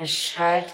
Es schallt.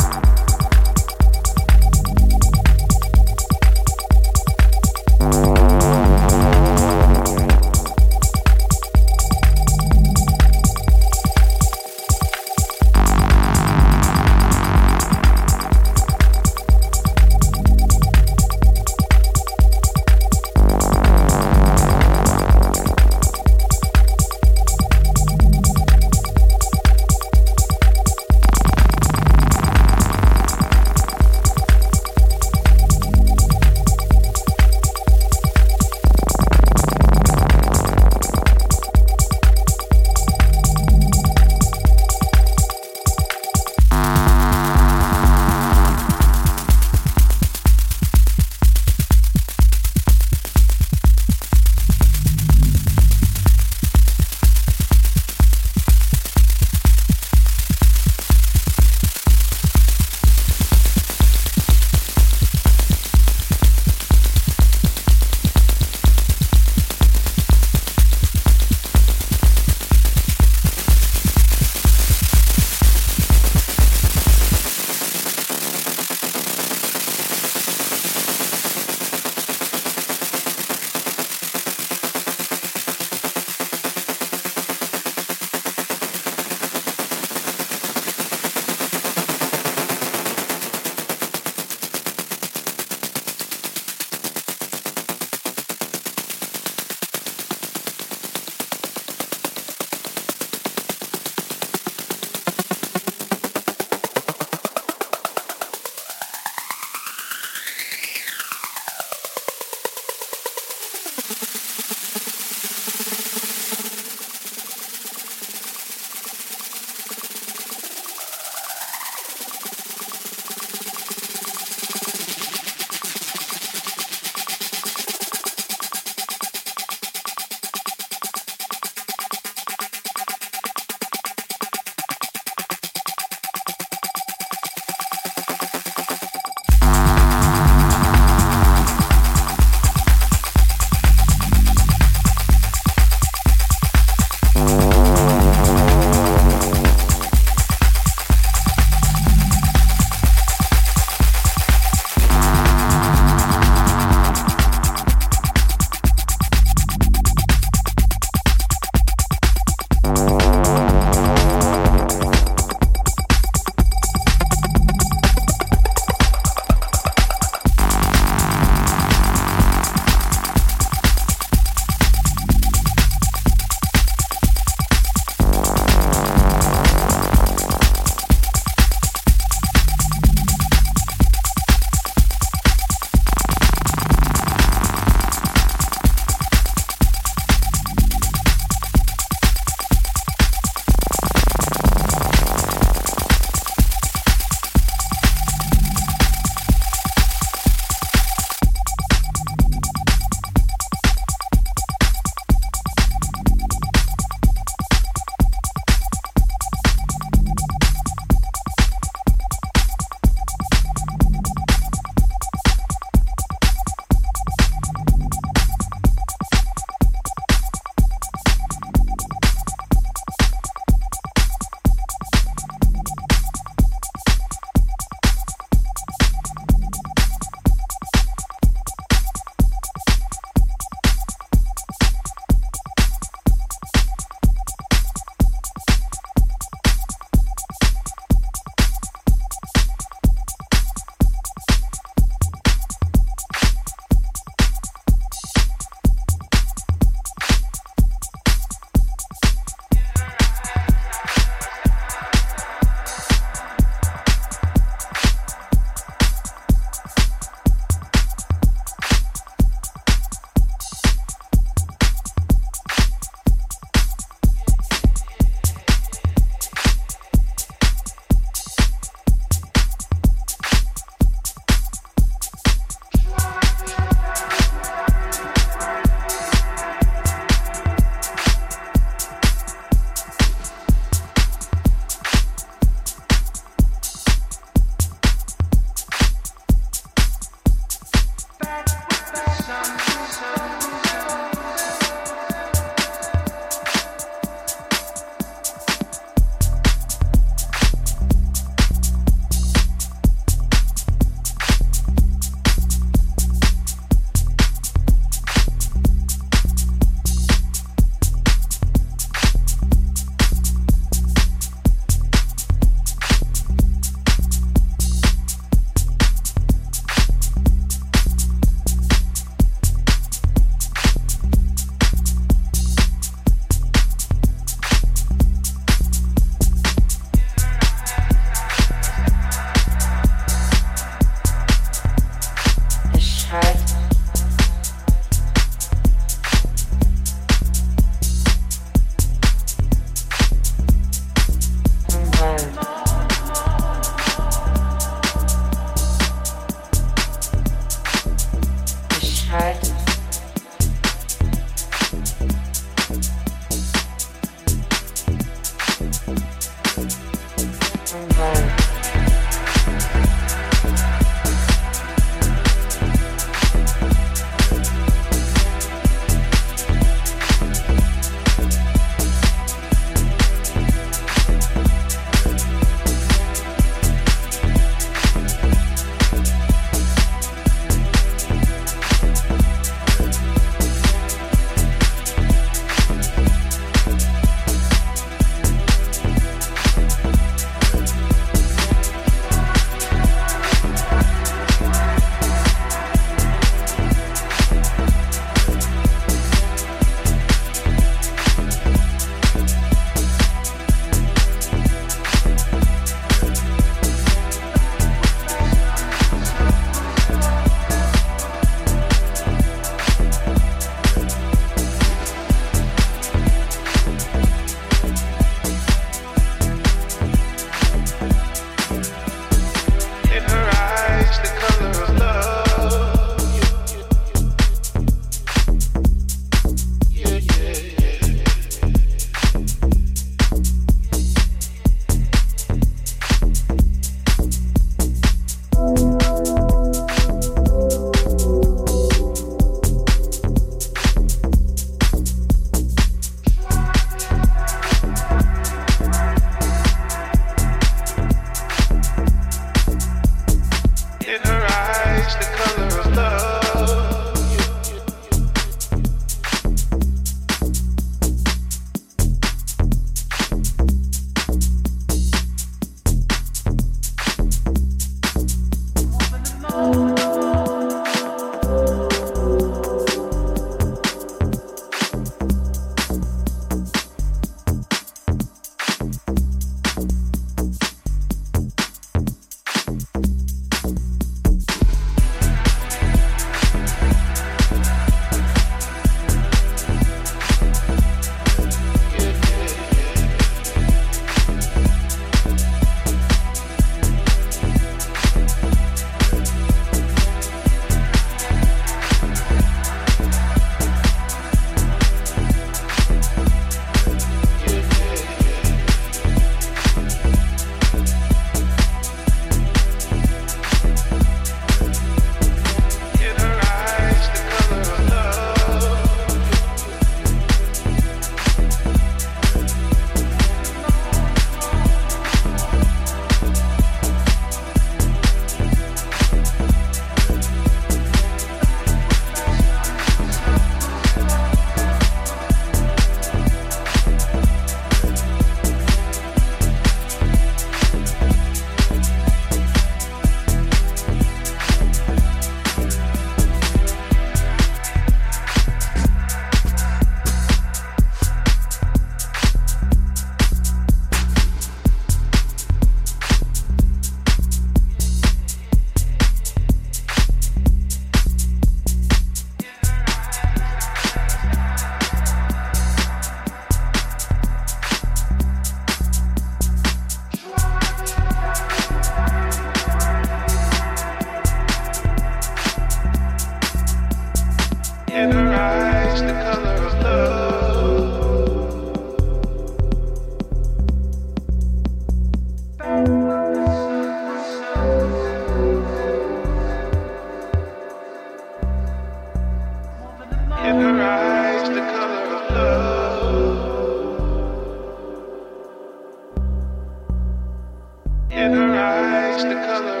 In her eyes, the color